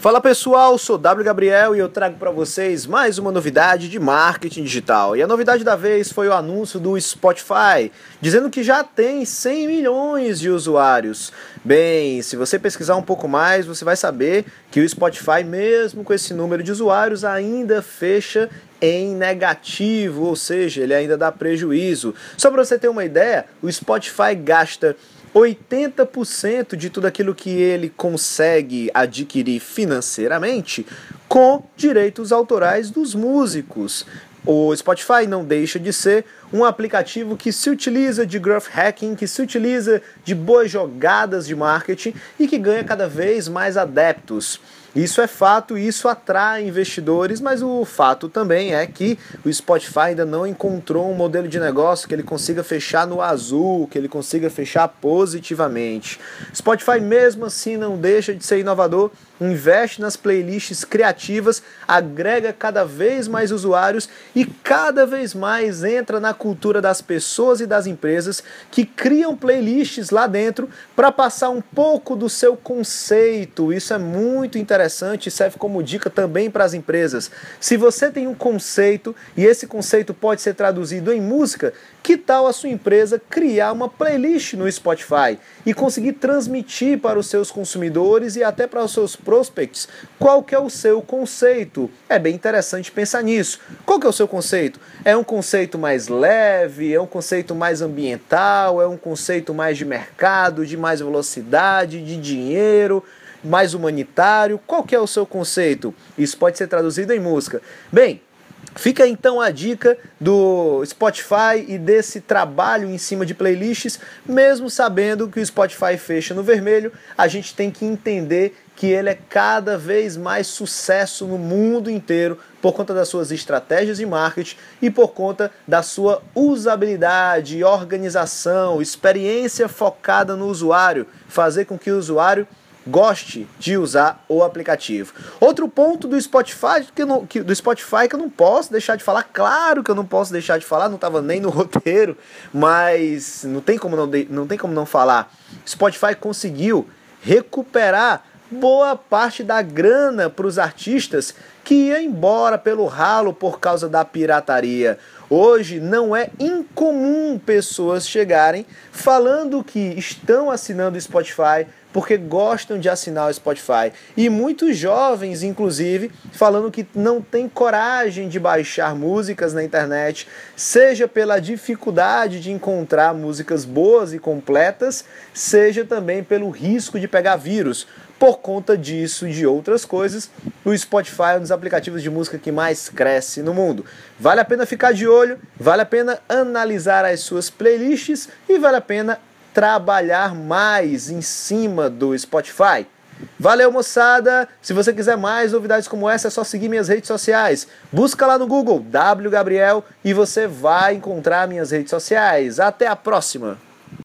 Fala pessoal, sou W Gabriel e eu trago para vocês mais uma novidade de marketing digital. E a novidade da vez foi o anúncio do Spotify, dizendo que já tem 100 milhões de usuários. Bem, se você pesquisar um pouco mais, você vai saber que o Spotify, mesmo com esse número de usuários, ainda fecha em negativo, ou seja, ele ainda dá prejuízo. Só para você ter uma ideia, o Spotify gasta 80% de tudo aquilo que ele consegue adquirir financeiramente com direitos autorais dos músicos. O Spotify não deixa de ser um aplicativo que se utiliza de growth hacking, que se utiliza de boas jogadas de marketing e que ganha cada vez mais adeptos. Isso é fato e isso atrai investidores, mas o fato também é que o Spotify ainda não encontrou um modelo de negócio que ele consiga fechar no azul, que ele consiga fechar positivamente. Spotify mesmo assim não deixa de ser inovador, investe nas playlists criativas, agrega cada vez mais usuários e cada vez mais entra na cultura das pessoas e das empresas que criam playlists lá dentro para passar um pouco do seu conceito. Isso é muito interessante e serve como dica também para as empresas. Se você tem um conceito e esse conceito pode ser traduzido em música, que tal a sua empresa criar uma playlist no Spotify e conseguir transmitir para os seus consumidores e até para os seus prospects qual que é o seu conceito? É bem interessante pensar nisso. Qual que é o seu conceito? É um conceito mais leve, é um conceito mais ambiental, é um conceito mais de mercado, de mais velocidade, de dinheiro? mais humanitário? Qual que é o seu conceito? Isso pode ser traduzido em música. Bem, Fica então a dica do Spotify e desse trabalho em cima de playlists, mesmo sabendo que o Spotify fecha no vermelho, a gente tem que entender que ele é cada vez mais sucesso no mundo inteiro por conta das suas estratégias de marketing e por conta da sua usabilidade, organização, experiência focada no usuário, fazer com que o usuário goste de usar o aplicativo. Outro ponto do Spotify que, não, que, do Spotify que eu não posso deixar de falar, claro que eu não posso deixar de falar, não estava nem no roteiro, mas não tem como não, não, tem como não falar. Spotify conseguiu recuperar boa parte da grana para os artistas que ia embora pelo ralo por causa da pirataria. Hoje não é incomum pessoas chegarem falando que estão assinando o Spotify porque gostam de assinar o Spotify. E muitos jovens, inclusive, falando que não tem coragem de baixar músicas na internet, seja pela dificuldade de encontrar músicas boas e completas, seja também pelo risco de pegar vírus. Por conta disso e de outras coisas, o Spotify é um dos aplicativos de música que mais cresce no mundo. Vale a pena ficar de olho, vale a pena analisar as suas playlists e vale a pena trabalhar mais em cima do Spotify. Valeu, moçada! Se você quiser mais novidades como essa, é só seguir minhas redes sociais. Busca lá no Google W Gabriel e você vai encontrar minhas redes sociais. Até a próxima!